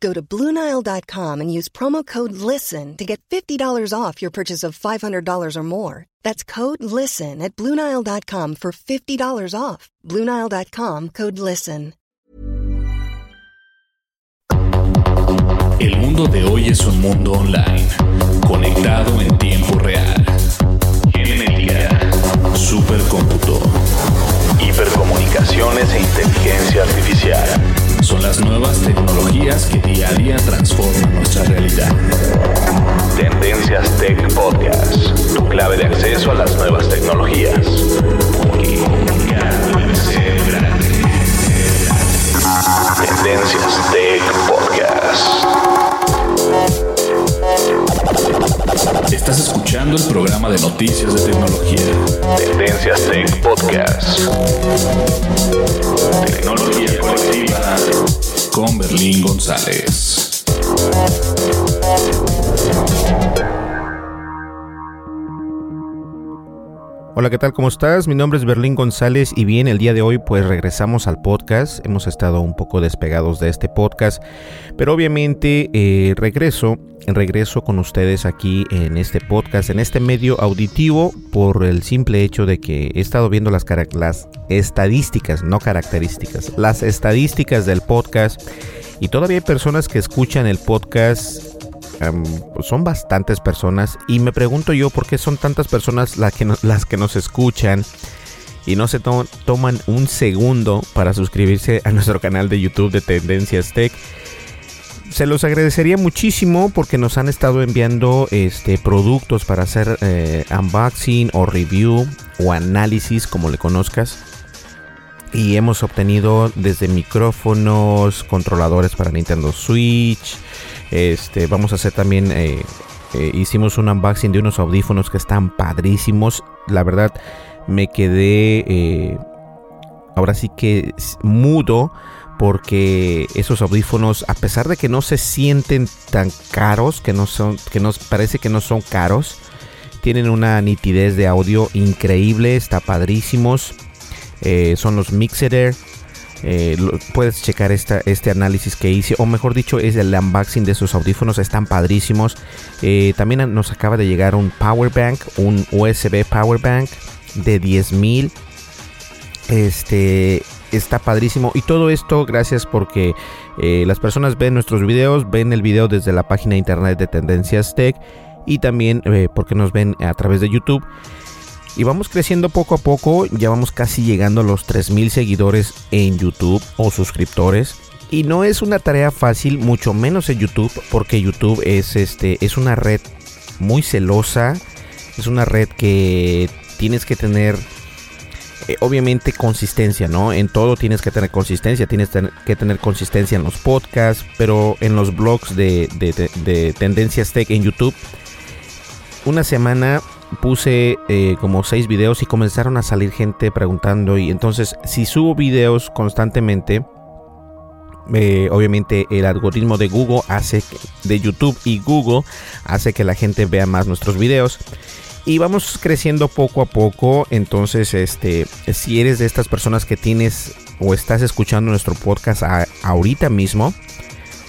Go to Bluenile.com and use promo code LISTEN to get $50 off your purchase of $500 or more. That's code LISTEN at Bluenile.com for $50 off. Bluenile.com code LISTEN. El mundo de hoy es un mundo online, conectado en tiempo real. Genética, supercómputo, hipercomunicaciones e inteligencia artificial. Son las nuevas tecnologías que día a día transforman nuestra realidad. Tendencias Tech Podcast, tu clave de acceso a las nuevas tecnologías. Tendencias Tech Podcast. Estás escuchando el programa de noticias de tecnología. Tendencias Tech Podcast. Tecnología colectiva con Berlín González. Hola, ¿qué tal? ¿Cómo estás? Mi nombre es Berlín González y bien, el día de hoy pues regresamos al podcast. Hemos estado un poco despegados de este podcast, pero obviamente eh, regreso, regreso con ustedes aquí en este podcast, en este medio auditivo, por el simple hecho de que he estado viendo las, las estadísticas, no características, las estadísticas del podcast y todavía hay personas que escuchan el podcast Um, son bastantes personas y me pregunto yo por qué son tantas personas las que, las que nos escuchan y no se to toman un segundo para suscribirse a nuestro canal de YouTube de Tendencias Tech. Se los agradecería muchísimo porque nos han estado enviando este, productos para hacer eh, unboxing o review o análisis, como le conozcas. Y hemos obtenido desde micrófonos, controladores para Nintendo Switch, este, vamos a hacer también, eh, eh, hicimos un unboxing de unos audífonos que están padrísimos. La verdad, me quedé, eh, ahora sí que mudo, porque esos audífonos, a pesar de que no se sienten tan caros, que no son, que nos parece que no son caros, tienen una nitidez de audio increíble, está padrísimos. son los Mixer eh, puedes checar esta, este análisis que hice, o mejor dicho, es el unboxing de sus audífonos, están padrísimos. Eh, también nos acaba de llegar un power bank, un USB power bank de 10.000. Este está padrísimo y todo esto gracias porque eh, las personas ven nuestros videos, ven el video desde la página de internet de Tendencias Tech y también porque nos ven a través de YouTube. Y vamos creciendo poco a poco, ya vamos casi llegando a los 3000 seguidores en YouTube o suscriptores. Y no es una tarea fácil, mucho menos en YouTube, porque YouTube es este es una red muy celosa, es una red que tienes que tener eh, obviamente consistencia, ¿no? En todo tienes que tener consistencia, tienes que tener consistencia en los podcasts, pero en los blogs de, de, de Tendencias Tech en YouTube, una semana puse eh, como seis videos y comenzaron a salir gente preguntando y entonces si subo videos constantemente eh, obviamente el algoritmo de Google hace de YouTube y Google hace que la gente vea más nuestros videos. Y vamos creciendo poco a poco entonces este si eres de estas personas que tienes o estás escuchando nuestro podcast ahorita mismo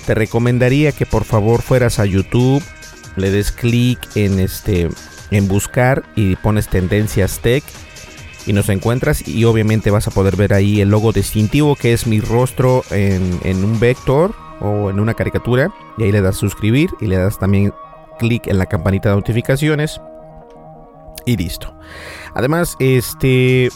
te recomendaría que por favor fueras a YouTube le des clic en este en buscar y pones tendencias tech y nos encuentras y obviamente vas a poder ver ahí el logo distintivo que es mi rostro en, un vector o en una caricatura y ahí le das suscribir y le das también clic en la campanita de notificaciones y listo. Además, este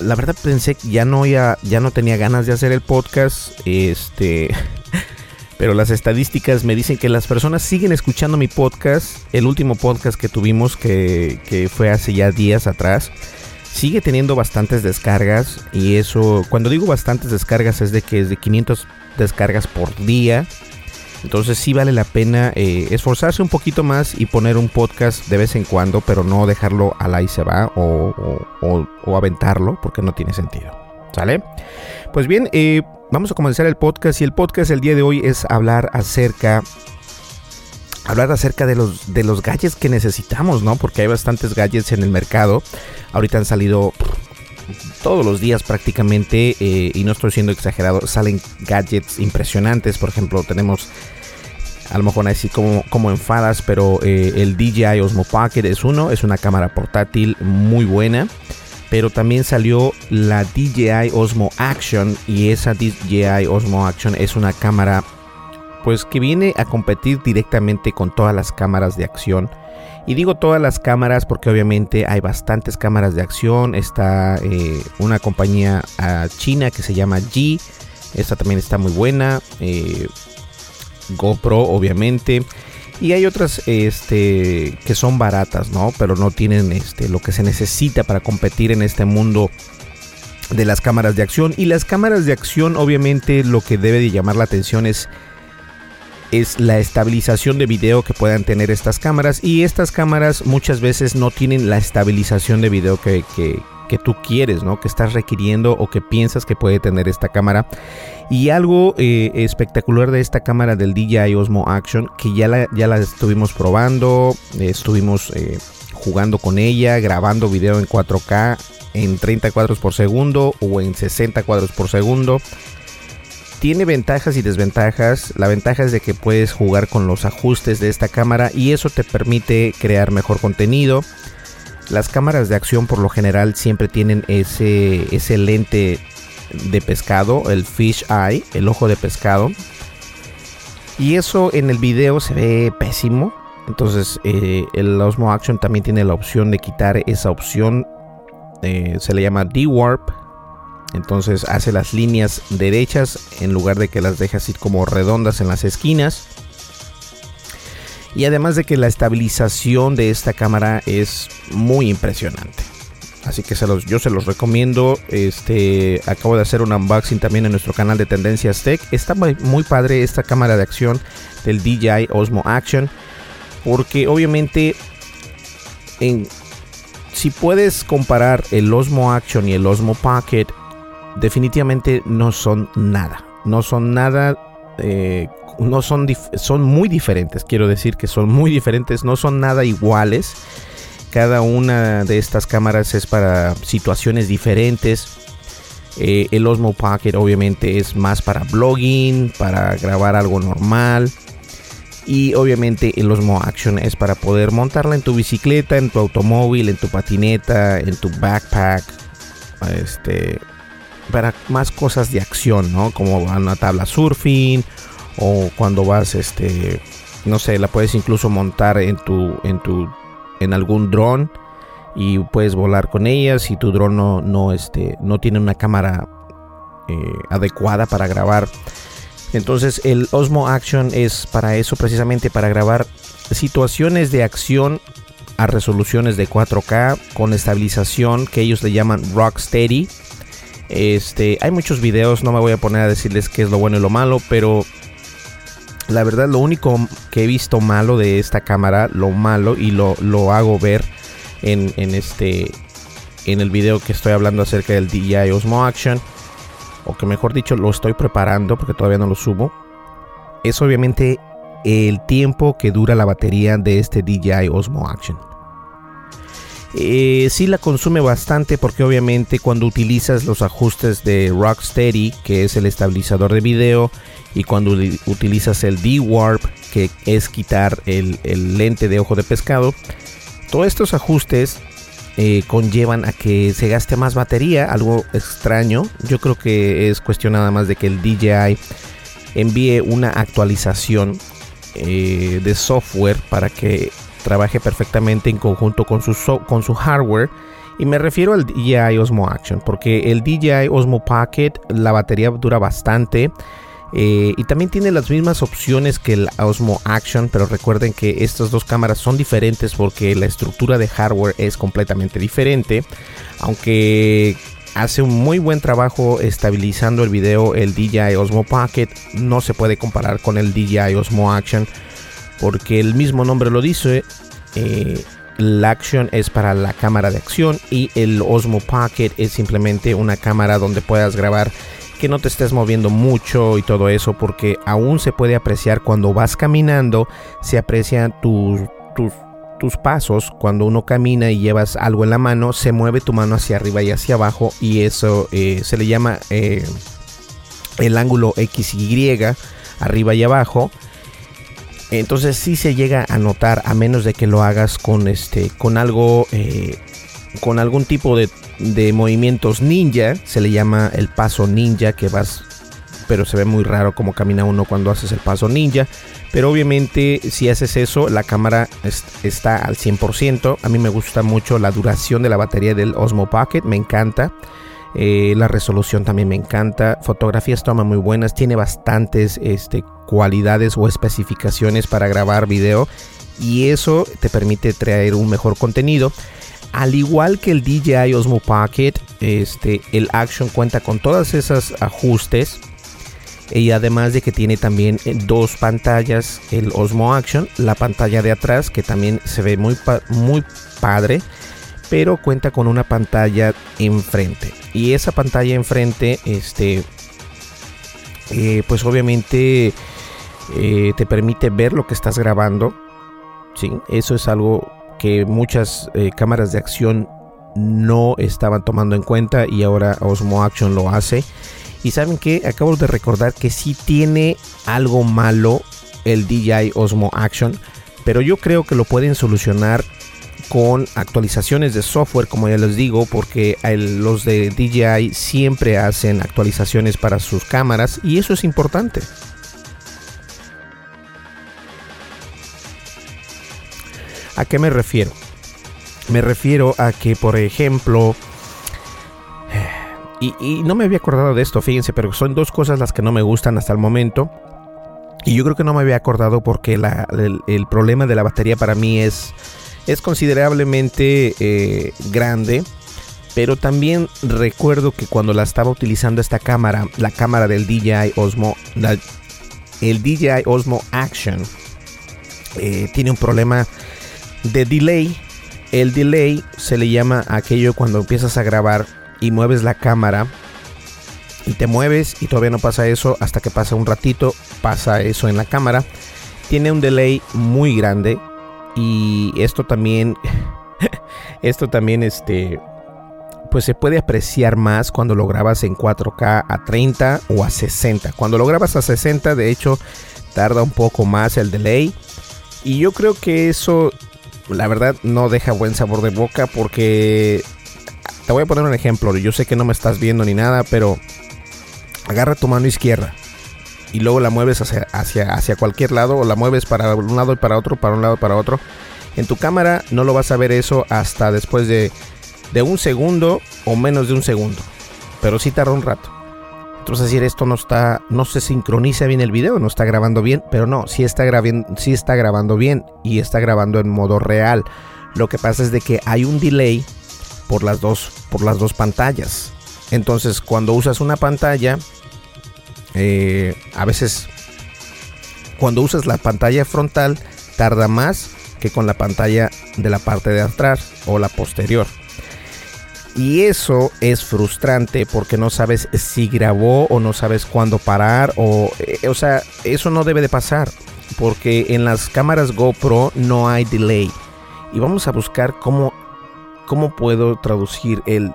la verdad pensé que ya no ya, ya no tenía ganas de hacer el podcast, este pero las estadísticas me dicen que las personas siguen escuchando mi podcast. El último podcast que tuvimos, que, fue hace ya días atrás, sigue teniendo bastantes descargas. Y eso, cuando digo bastantes descargas, es de que es de 500 descargas por día. Entonces sí vale la pena eh, esforzarse un poquito más y poner un podcast de vez en cuando, pero no dejarlo al ahí se va o, o aventarlo, porque no tiene sentido. ¿Sale? Pues bien, eh, vamos a comenzar el podcast y el podcast el día de hoy es hablar acerca hablar acerca de los de los gadgets que necesitamos, ¿no? Porque hay bastantes gadgets en el mercado. Ahorita han salido todos los días prácticamente eh, y no estoy siendo exagerado, salen gadgets impresionantes. Por ejemplo, tenemos a lo mejor así como, como enfadas, pero eh, el DJI Osmo Pocket es uno, es una cámara portátil muy buena pero también salió la DJI Osmo Action y esa DJI Osmo Action es una cámara pues que viene a competir directamente con todas las cámaras de acción. Y digo todas las cámaras porque obviamente hay bastantes cámaras de acción. Está eh, una compañía ah, china que se llama G. Esta también está muy buena. Eh, GoPro obviamente. Y hay otras este, que son baratas, ¿no? Pero no tienen este, lo que se necesita para competir en este mundo de las cámaras de acción. Y las cámaras de acción, obviamente, lo que debe de llamar la atención es, es la estabilización de video que puedan tener estas cámaras. Y estas cámaras muchas veces no tienen la estabilización de video que, que, que tú quieres, ¿no? Que estás requiriendo o que piensas que puede tener esta cámara. Y algo eh, espectacular de esta cámara del DJI Osmo Action, que ya la, ya la estuvimos probando, estuvimos eh, jugando con ella, grabando video en 4K en 30 cuadros por segundo o en 60 cuadros por segundo. Tiene ventajas y desventajas. La ventaja es de que puedes jugar con los ajustes de esta cámara y eso te permite crear mejor contenido. Las cámaras de acción por lo general siempre tienen ese, ese lente de pescado, el fish eye, el ojo de pescado. Y eso en el video se ve pésimo. Entonces eh, el Osmo Action también tiene la opción de quitar esa opción. Eh, se le llama D-Warp. Entonces hace las líneas derechas en lugar de que las deje así como redondas en las esquinas. Y además de que la estabilización de esta cámara es muy impresionante. Así que se los, yo se los recomiendo. Este, acabo de hacer un unboxing también en nuestro canal de Tendencias Tech. Está muy padre esta cámara de acción del DJI Osmo Action. Porque obviamente en, si puedes comparar el Osmo Action y el Osmo Pocket, definitivamente no son nada. No son nada eh, no son, son muy diferentes, quiero decir que son muy diferentes, no son nada iguales. Cada una de estas cámaras es para situaciones diferentes. Eh, el Osmo Pocket obviamente es más para blogging, para grabar algo normal. Y obviamente el Osmo Action es para poder montarla en tu bicicleta, en tu automóvil, en tu patineta, en tu backpack. Este, para más cosas de acción, ¿no? Como una tabla surfing o cuando vas este no sé la puedes incluso montar en tu en tu en algún dron y puedes volar con ella. Si tu dron no, no, este, no tiene una cámara eh, adecuada para grabar. Entonces el Osmo Action es para eso precisamente para grabar situaciones de acción a resoluciones de 4K con estabilización que ellos le llaman Rocksteady este, hay muchos videos, no me voy a poner a decirles qué es lo bueno y lo malo, pero la verdad lo único que he visto malo de esta cámara, lo malo y lo, lo hago ver en, en, este en el video que estoy hablando acerca del DJI Osmo Action o que mejor dicho lo estoy preparando porque todavía no lo subo es obviamente el tiempo que dura la batería de este DJI Osmo Action eh, sí la consume bastante porque obviamente cuando utilizas los ajustes de Rocksteady, que es el estabilizador de video, y cuando utilizas el D-Warp, que es quitar el, lente de ojo de pescado, todos estos ajustes eh, conllevan a que se gaste más batería, algo extraño. Yo creo que es cuestión nada más de que el DJI envíe una actualización eh, de software para que trabaje perfectamente en conjunto con su, con su hardware. Y me refiero al DJI Osmo Action, porque el DJI Osmo Pocket, la batería dura bastante. Eh, y también tiene las mismas opciones que el Osmo Action, pero recuerden que estas dos cámaras son diferentes porque la estructura de hardware es completamente diferente. Aunque hace un muy buen trabajo estabilizando el video el DJI Osmo Pocket, no se puede comparar con el DJI Osmo Action porque el mismo nombre lo dice, eh, la Action es para la cámara de acción y el Osmo Pocket es simplemente una cámara donde puedas grabar que no te estés moviendo mucho y todo eso porque aún se puede apreciar cuando vas caminando, se aprecian tus, tus, pasos, cuando uno camina y llevas algo en la mano, se mueve tu mano hacia arriba y hacia abajo y eso eh, se le llama eh, el ángulo XY arriba y abajo entonces sí se llega a notar a menos de que lo hagas con este con algo eh, con algún tipo de, de, movimientos ninja se le llama el paso ninja que vas pero se ve muy raro como camina uno cuando haces el paso ninja. Pero obviamente si haces eso la cámara está al 100% a mí me gusta mucho la duración de la batería del Osmo Pocket me encanta eh, la resolución también me encanta. Fotografías toma muy buenas. Tiene bastantes este, cualidades o especificaciones para grabar video. Y eso te permite traer un mejor contenido. Al igual que el DJI Osmo Pocket, este, el Action cuenta con todos esos ajustes. Y además de que tiene también eh, dos pantallas, el Osmo Action, la pantalla de atrás que también se ve muy, muy padre pero cuenta con una pantalla enfrente. Y esa pantalla enfrente, este, eh, pues obviamente eh, te permite ver lo que estás grabando. ¿sí? Eso es algo que muchas eh, cámaras de acción no estaban tomando en cuenta y ahora Osmo Action lo hace. Y saben que acabo de recordar que sí tiene algo malo el DJI Osmo Action, pero yo creo que lo pueden solucionar con actualizaciones de software, como ya les digo, porque los de DJI siempre hacen actualizaciones para sus cámaras y eso es importante. ¿A qué me refiero? Me refiero a que, por ejemplo, y, no me había acordado de esto, fíjense, pero son dos cosas las que no me gustan hasta el momento. Y yo creo que no me había acordado porque el problema de la batería para mí es es considerablemente eh, grande. Pero también recuerdo que cuando la estaba utilizando esta cámara, la cámara del DJI Osmo, el DJI Osmo Action, eh, tiene un problema de delay. El delay se le llama aquello cuando empiezas a grabar y mueves la cámara y te mueves y todavía no pasa eso hasta que pasa un ratito, pasa eso en la cámara. Tiene un delay muy grande y esto también, esto también, este, pues se puede apreciar más cuando lo grabas en 4K a 30 o a 60. Cuando lo grabas a 60, de hecho, tarda un poco más el delay. Y yo creo que eso, la verdad, no deja buen sabor de boca porque... Te voy a poner un ejemplo. Yo sé que no me estás viendo ni nada, pero agarra tu mano izquierda y luego la mueves hacia, cualquier lado o la mueves para un lado y para otro, para un lado y para otro. En tu cámara no lo vas a ver eso hasta después de, un segundo o menos de un segundo. Pero sí tarda un rato. Entonces decir esto no está, no se sincroniza bien el video, no está grabando bien, pero no, sí está, está grabando bien y está grabando en modo real. Lo que pasa es de que hay un delay por las dos, por las dos pantallas. Entonces cuando usas una pantalla eh, a veces cuando usas la pantalla frontal tarda más que con la pantalla de la parte de atrás o la posterior. Y eso es frustrante porque no sabes si grabó o no sabes cuándo parar o, eh, o sea, eso no debe de pasar porque en las cámaras GoPro no hay delay. Y vamos a buscar cómo, cómo puedo traducir el uh,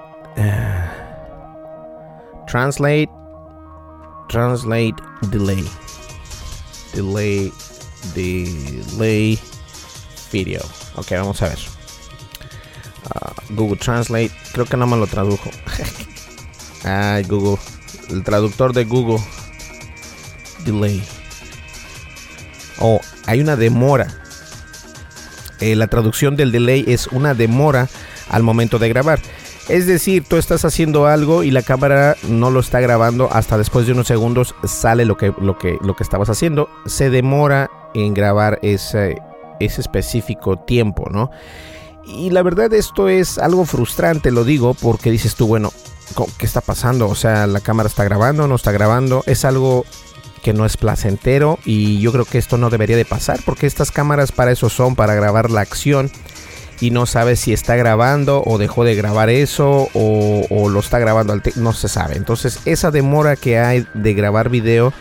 translate translate delay delay delay video. Ok, vamos a ver. Ah, Google Translate, creo que no me lo tradujo. Ay, Google, el traductor de Google. Delay. Oh, hay una demora. Eh, la traducción del delay es una demora al momento de grabar. Es decir, tú estás haciendo algo y la cámara no lo está grabando hasta después de unos segundos sale lo que, lo que, lo que estabas haciendo. Se demora en grabar ese, ese específico tiempo, ¿no? Y la verdad esto es algo frustrante, lo digo, porque dices tú, bueno, ¿qué está pasando? O sea, la cámara está grabando, no está grabando. Es algo que no es placentero y yo creo que esto no debería de pasar porque estas cámaras para eso son, para grabar la acción y no sabes si está grabando o dejó de grabar eso o, lo está grabando al no se sabe. Entonces esa demora que hay de grabar video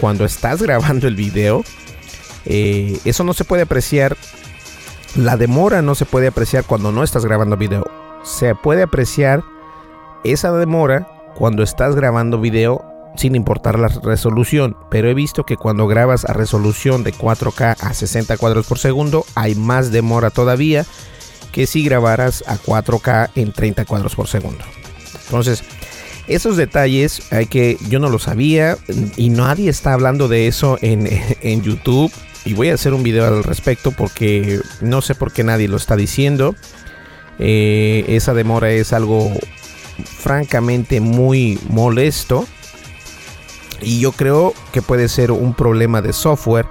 cuando estás grabando el video, eh, eso no se puede apreciar la demora no se puede apreciar cuando no estás grabando video. Se puede apreciar esa demora cuando estás grabando video sin importar la resolución, pero he visto que cuando grabas a resolución de 4K a 60 cuadros por segundo hay más demora todavía que si grabaras a 4K en 30 cuadros por segundo. Entonces, esos detalles hay que yo no lo sabía y nadie está hablando de eso en, en YouTube y voy a hacer un video al respecto porque no sé por qué nadie lo está diciendo. Eh, esa demora es algo francamente muy molesto y yo creo que puede ser un problema de software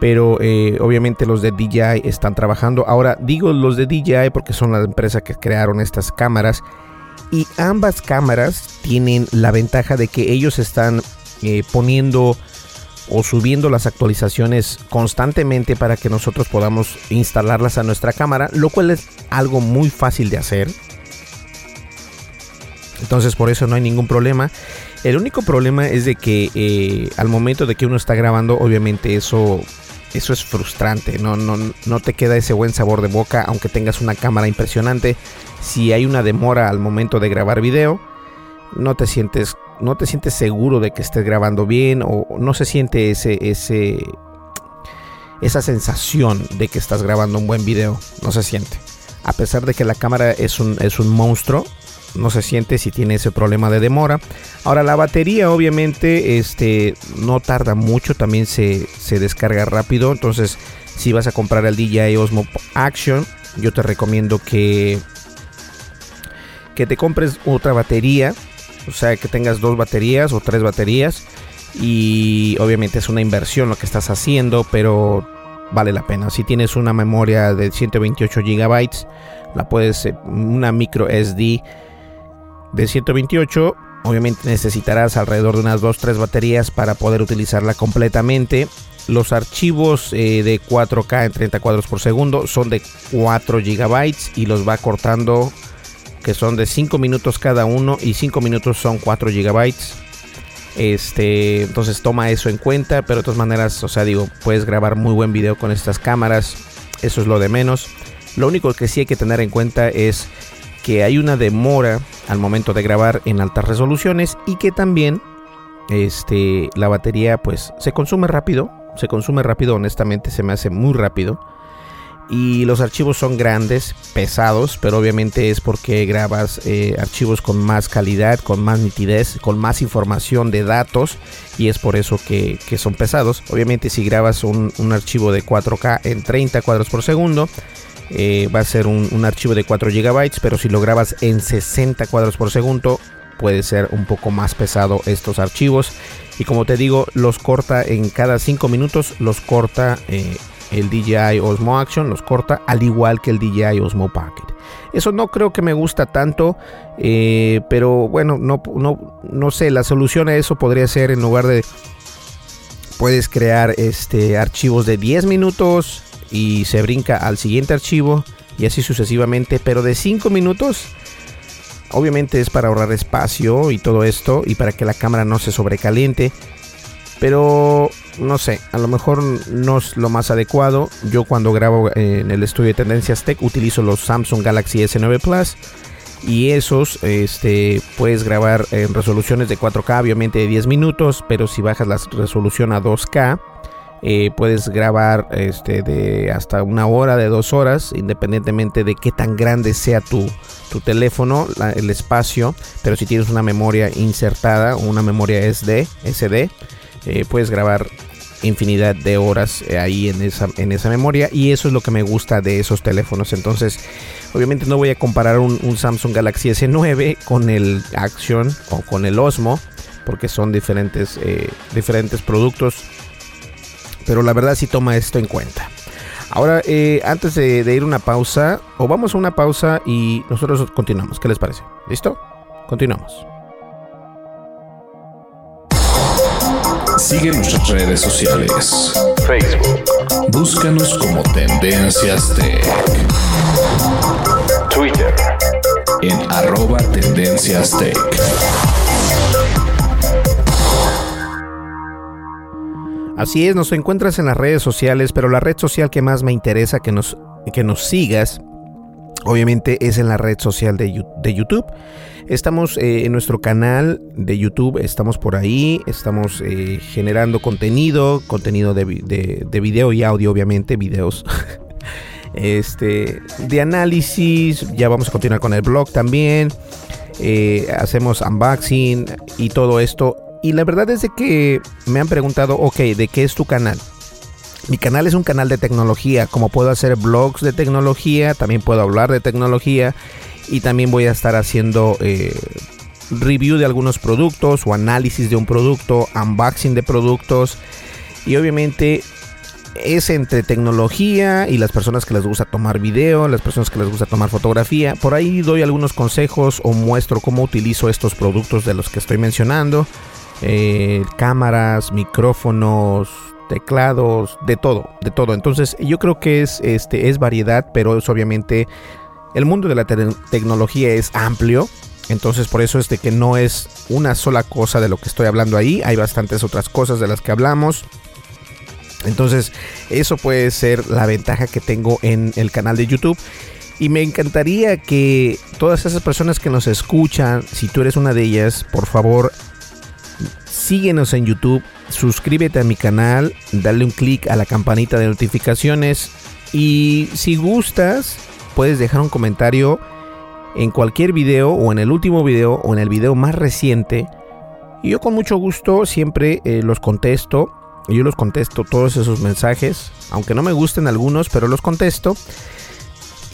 pero eh, obviamente los de DJI están trabajando. Ahora digo los de DJI porque son la empresa que crearon estas cámaras y ambas cámaras tienen la ventaja de que ellos están eh, poniendo o subiendo las actualizaciones constantemente para que nosotros podamos instalarlas a nuestra cámara, lo cual es algo muy fácil de hacer. Entonces por eso no hay ningún problema. El único problema es de que eh, al momento de que uno está grabando, obviamente eso, eso es frustrante. No, no, no te queda ese buen sabor de boca, aunque tengas una cámara impresionante. Si hay una demora al momento de grabar video, no te sientes no te sientes seguro de que estés grabando bien o no se siente ese ese esa sensación de que estás grabando un buen video no se siente a pesar de que la cámara es un, es un monstruo no se siente si tiene ese problema de demora ahora la batería obviamente este no tarda mucho también se, se descarga rápido entonces si vas a comprar el DJI Osmo Action yo te recomiendo que que te compres otra batería o sea, que tengas dos baterías o tres baterías. Y obviamente es una inversión lo que estás haciendo, pero vale la pena. Si tienes una memoria de 128 GB, la puedes, eh, una micro SD de 128, obviamente necesitarás alrededor de unas 2-3 baterías para poder utilizarla completamente. Los archivos eh, de 4K en 30 cuadros por segundo son de 4 GB y los va cortando que son de 5 minutos cada uno y 5 minutos son 4 gigabytes. Este, entonces toma eso en cuenta, pero de todas maneras, o sea, digo, puedes grabar muy buen video con estas cámaras, eso es lo de menos. Lo único que sí hay que tener en cuenta es que hay una demora al momento de grabar en altas resoluciones y que también este, la batería pues se consume rápido, se consume rápido, honestamente se me hace muy rápido y los archivos son grandes, pesados, pero obviamente es porque grabas eh, archivos con más calidad, con más nitidez, con más información de datos y es por eso que, son pesados. Obviamente si grabas un, archivo de 4K en 30 cuadros por segundo, eh, va a ser un, archivo de 4 GB, pero si lo grabas en 60 cuadros por segundo, puede ser un poco más pesado estos archivos. Y como te digo, los corta en cada 5 minutos, los corta eh, el DJI Osmo Action los corta al igual que el DJI Osmo Pocket. Eso no creo que me gusta tanto, eh, pero bueno, no, no, no sé, la solución a eso podría ser en lugar de puedes crear este archivos de 10 minutos y se brinca al siguiente archivo y así sucesivamente, pero de 5 minutos obviamente es para ahorrar espacio y todo esto y para que la cámara no se sobrecaliente. Pero no sé, a lo mejor no es lo más adecuado. Yo cuando grabo en el estudio de Tendencias Tech utilizo los Samsung Galaxy S9 Plus y esos este, puedes grabar en resoluciones de 4K, obviamente de 10 minutos, pero si bajas la resolución a 2K, eh, puedes grabar este, de hasta una hora, de dos horas, independientemente de qué tan grande sea tu, tu teléfono, el espacio. Pero si tienes una memoria insertada, una memoria SD, SD eh, puedes grabar infinidad de horas eh, ahí en esa, en esa memoria. Y eso es lo que me gusta de esos teléfonos. Entonces obviamente no voy a comparar un, Samsung Galaxy S9 con el Action o con el Osmo porque son diferentes, diferentes productos pero la verdad sí toma esto en cuenta ahora antes de, de ir a una pausa o vamos a una pausa y nosotros continuamos ¿qué les parece? ¿listo? continuamos Sigue nuestras redes sociales. Facebook. Búscanos como Tendencias Tech. Twitter. En arroba Tendencias Tech. Así es, nos encuentras en las redes sociales, pero la red social que más me interesa que nos, que nos sigas obviamente es en la red social de, YouTube. Estamos eh, en nuestro canal de YouTube, estamos por ahí, estamos eh, generando contenido, contenido de, de, video y audio, obviamente, videos. este, de análisis, ya vamos a continuar con el blog también. Eh, hacemos unboxing y todo esto. Y la verdad es de que me han preguntado, ok, ¿de qué es tu canal? Mi canal es un canal de tecnología, como puedo hacer blogs de tecnología, también puedo hablar de tecnología y también voy a estar haciendo eh, review de algunos productos o análisis de un producto, unboxing de productos y obviamente es entre tecnología y las personas que les gusta tomar video, las personas que les gusta tomar fotografía. Por ahí doy algunos consejos o muestro cómo utilizo estos productos de los que estoy mencionando. Eh, cámaras, micrófonos, teclados, de todo, de todo. Entonces yo creo que es, este, es variedad, pero es obviamente el mundo de la tecnología es amplio. Entonces por eso es de que no es una sola cosa de lo que estoy hablando ahí. Hay bastantes otras cosas de las que hablamos. Entonces eso puede ser la ventaja que tengo en el canal de YouTube. Y me encantaría que todas esas personas que nos escuchan, si tú eres una de ellas, por favor síguenos en YouTube, suscríbete a mi canal, dale un clic a la campanita de notificaciones y si gustas puedes dejar un comentario en cualquier video o en el último video o en el video más reciente. Y yo con mucho gusto siempre eh, los contesto. Yo los contesto todos esos mensajes, aunque no me gusten algunos, pero los contesto.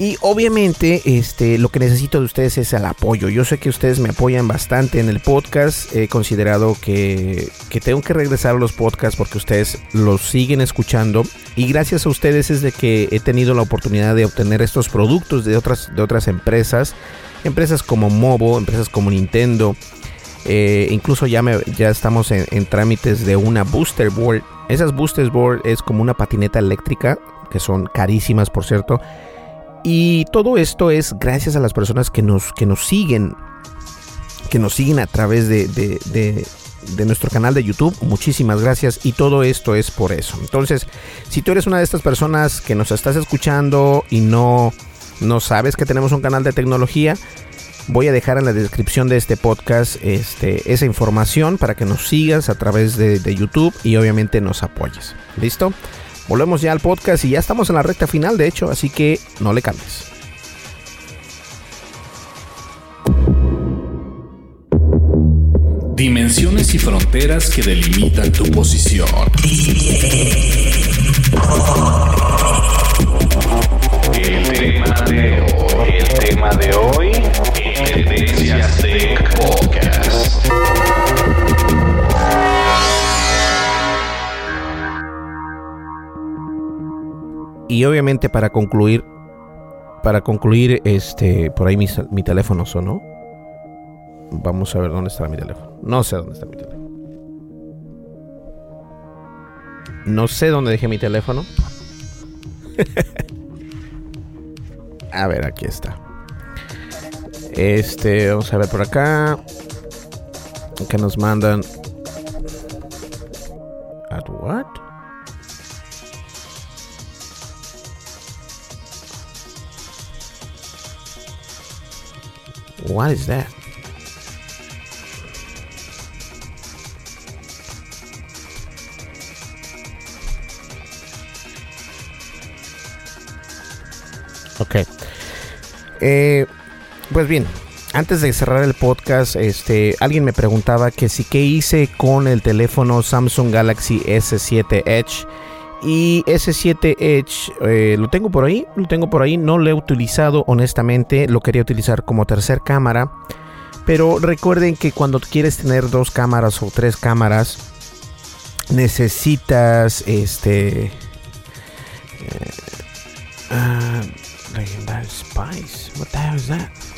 Y obviamente este, lo que necesito de ustedes es el apoyo. Yo sé que ustedes me apoyan bastante en el podcast. He considerado que, tengo que regresar a los podcasts porque ustedes los siguen escuchando. Y gracias a ustedes es de que he tenido la oportunidad de obtener estos productos de otras, de otras empresas. Empresas como Mobo, empresas como Nintendo. Eh, incluso ya, me, ya estamos en, en, trámites de una booster board. Esas booster board es como una patineta eléctrica, que son carísimas por cierto y todo esto es gracias a las personas que nos, que nos siguen, que nos siguen a través de, de, nuestro canal de YouTube. Muchísimas gracias y todo esto es por eso. Entonces, si tú eres una de estas personas que nos estás escuchando y no, no sabes que tenemos un canal de tecnología, voy a dejar en la descripción de este podcast este, esa información para que nos sigas a través de, de YouTube y obviamente nos apoyes. ¿Listo? Volvemos ya al podcast y ya estamos en la recta final, de hecho, así que no le cambies. Dimensiones y fronteras que delimitan tu posición. El tema de hoy, el tema de hoy, Tendencias Tech Podcast. Y obviamente para concluir, para concluir, este, por ahí mi, teléfono sonó. Vamos a ver dónde está mi teléfono. No sé dónde está mi teléfono. No sé dónde dejé mi teléfono. a ver, aquí está. Este, vamos a ver por acá. Que nos mandan. ¿At what? What is that? Ok. Eh, pues bien, antes de cerrar el podcast, este, alguien me preguntaba que si qué hice con el teléfono Samsung Galaxy S7 Edge. Y S7 Edge eh, lo tengo por ahí, lo tengo por ahí, no lo he utilizado honestamente, lo quería utilizar como tercer cámara. Pero recuerden que cuando quieres tener dos cámaras o tres cámaras, necesitas este... Eh, uh, Spice. What the hell is that?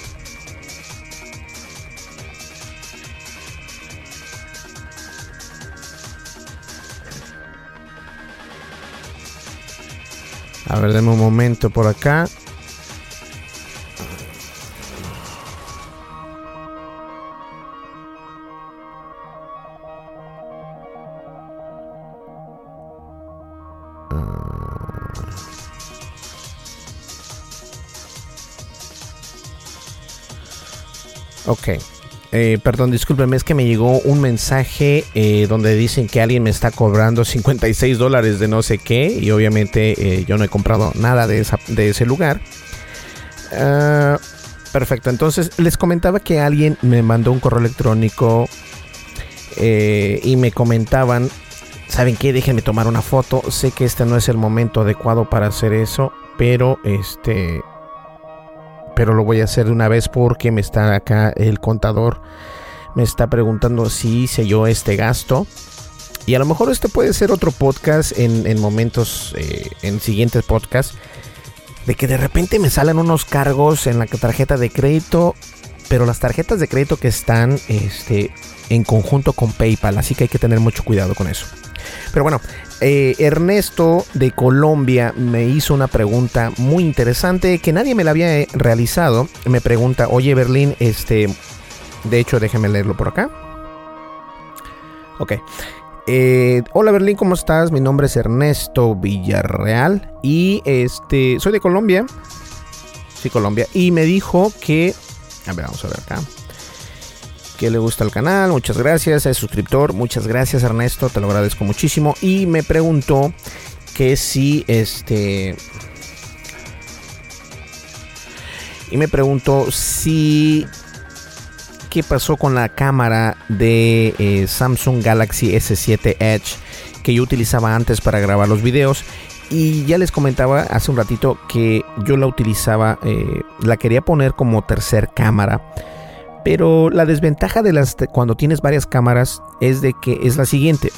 A ver, un momento por acá. Ok. Eh, perdón, discúlpeme, es que me llegó un mensaje eh, donde dicen que alguien me está cobrando 56 dólares de no sé qué y obviamente eh, yo no he comprado nada de, ese lugar. Ah, perfecto, entonces les comentaba que alguien me mandó un correo electrónico y me comentaban, ¿saben qué? Déjenme tomar una foto. Sé que este no es el momento adecuado para hacer eso, pero este pero lo voy a hacer de una vez porque me está acá el contador. Me está preguntando si hice yo este gasto. Y a lo mejor este puede ser otro podcast en, momentos, eh, en siguientes podcasts. De que de repente me salen unos cargos en la tarjeta de crédito. Pero las tarjetas de crédito que están este, en conjunto con PayPal. Así que hay que tener mucho cuidado con eso. Pero bueno, eh, Ernesto de Colombia me hizo una pregunta muy interesante que nadie me la había eh, realizado. Me pregunta, oye Berlín, este, de hecho déjeme leerlo por acá. Ok. Eh, hola Berlín, ¿cómo estás? Mi nombre es Ernesto Villarreal y este, soy de Colombia. Sí, Colombia. Y me dijo que, a ver, vamos a ver acá que le gusta el canal, muchas gracias, es suscriptor, muchas gracias Ernesto, te lo agradezco muchísimo. Y me preguntó que si este... Y me preguntó si... ¿Qué pasó con la cámara de eh, Samsung Galaxy S7 Edge que yo utilizaba antes para grabar los videos? Y ya les comentaba hace un ratito que yo la utilizaba, eh, la quería poner como tercer cámara pero la desventaja de las cuando tienes varias cámaras es de que es la siguiente.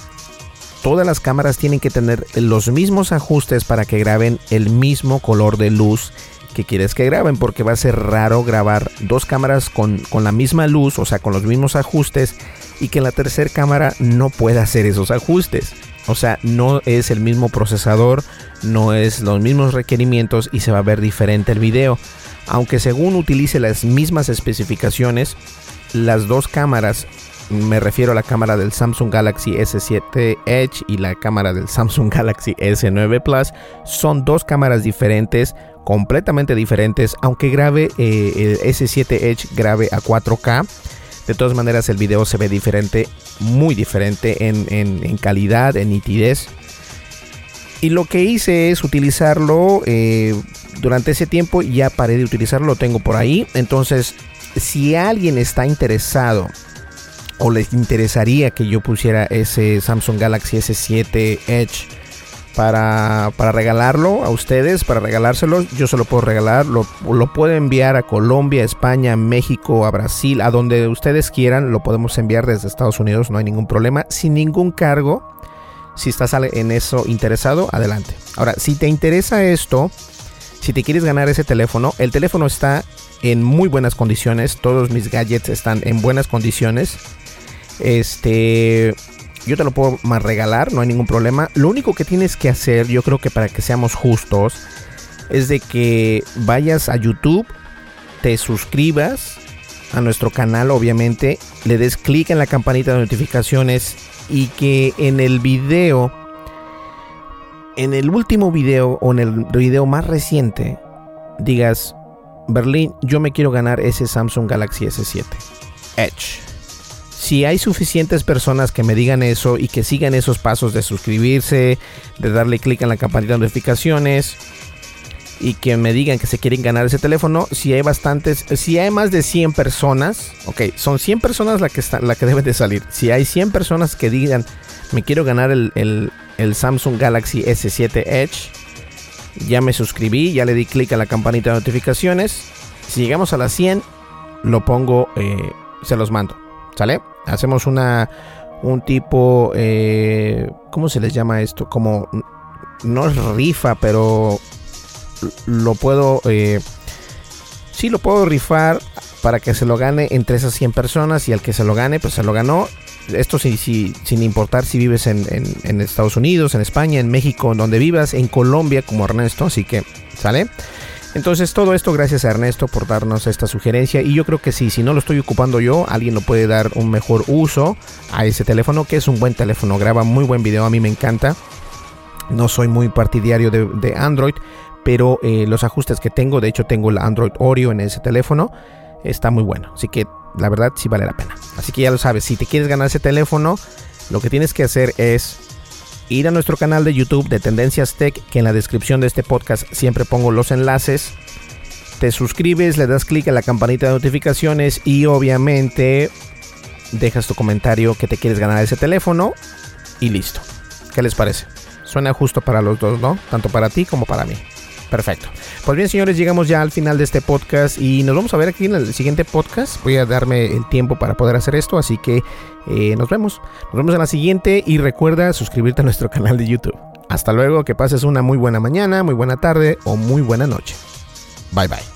Todas las cámaras tienen que tener los mismos ajustes para que graben el mismo color de luz que quieres que graben porque va a ser raro grabar dos cámaras con, con la misma luz, o sea, con los mismos ajustes y que la tercera cámara no pueda hacer esos ajustes. O sea, no es el mismo procesador, no es los mismos requerimientos y se va a ver diferente el video aunque según utilice las mismas especificaciones, las dos cámaras, me refiero a la cámara del Samsung Galaxy S7 Edge y la cámara del Samsung Galaxy S9 Plus, son dos cámaras diferentes, completamente diferentes, aunque grabe eh, el S7 Edge grabe a 4K. De todas maneras el video se ve diferente, muy diferente en, calidad, en nitidez. Y lo que hice es utilizarlo eh, durante ese tiempo ya paré de utilizarlo, lo tengo por ahí. Entonces, si alguien está interesado o les interesaría que yo pusiera ese Samsung Galaxy S7 Edge para, para regalarlo a ustedes, para regalárselo, yo se lo puedo regalar, lo, lo puedo enviar a Colombia, España, México, a Brasil, a donde ustedes quieran, lo podemos enviar desde Estados Unidos, no hay ningún problema, sin ningún cargo. Si estás en eso interesado, adelante. Ahora, si te interesa esto, si te quieres ganar ese teléfono, el teléfono está en muy buenas condiciones. Todos mis gadgets están en buenas condiciones. Este. yo te lo puedo más regalar, no hay ningún problema. Lo único que tienes que hacer, yo creo que para que seamos justos, es de que vayas a YouTube, te suscribas a nuestro canal, obviamente, le des clic en la campanita de notificaciones y que en el video, en el último video o en el video más reciente, digas, Berlín, yo me quiero ganar ese Samsung Galaxy S7 Edge. Si hay suficientes personas que me digan eso y que sigan esos pasos de suscribirse, de darle clic en la campanita de notificaciones, y que me digan que se quieren ganar ese teléfono, si hay bastantes, si hay más de 100 personas, ok, son 100 personas la que, la que deben de salir. Si hay 100 personas que digan, me quiero ganar el, el, Samsung Galaxy S7 Edge, ya me suscribí, ya le di clic a la campanita de notificaciones. Si llegamos a las 100, lo pongo, eh, se los mando, ¿sale? Hacemos una, un tipo, eh, ¿cómo se les llama esto? Como, no es rifa, pero lo puedo, eh, sí lo puedo rifar para que se lo gane entre esas 100 personas y al que se lo gane, pues se lo ganó. Esto sí, sin importar si vives en, en, Estados Unidos, en España, en México, donde vivas, en Colombia como Ernesto, así que, ¿sale? Entonces todo esto gracias a Ernesto por darnos esta sugerencia y yo creo que sí, si no lo estoy ocupando yo, alguien lo puede dar un mejor uso a ese teléfono, que es un buen teléfono, graba muy buen video, a mí me encanta. No soy muy partidario de Android, pero eh, los ajustes que tengo, de hecho tengo el Android Oreo en ese teléfono, está muy bueno. Así que la verdad sí vale la pena. Así que ya lo sabes, si te quieres ganar ese teléfono, lo que tienes que hacer es ir a nuestro canal de YouTube de Tendencias Tech, que en la descripción de este podcast siempre pongo los enlaces. Te suscribes, le das clic a la campanita de notificaciones y obviamente dejas tu comentario que te quieres ganar ese teléfono y listo. ¿Qué les parece? Suena justo para los dos, ¿no? Tanto para ti como para mí. Perfecto. Pues bien, señores, llegamos ya al final de este podcast y nos vamos a ver aquí en el siguiente podcast. Voy a darme el tiempo para poder hacer esto, así que eh, nos vemos. Nos vemos en la siguiente y recuerda suscribirte a nuestro canal de YouTube. Hasta luego, que pases una muy buena mañana, muy buena tarde o muy buena noche. Bye bye.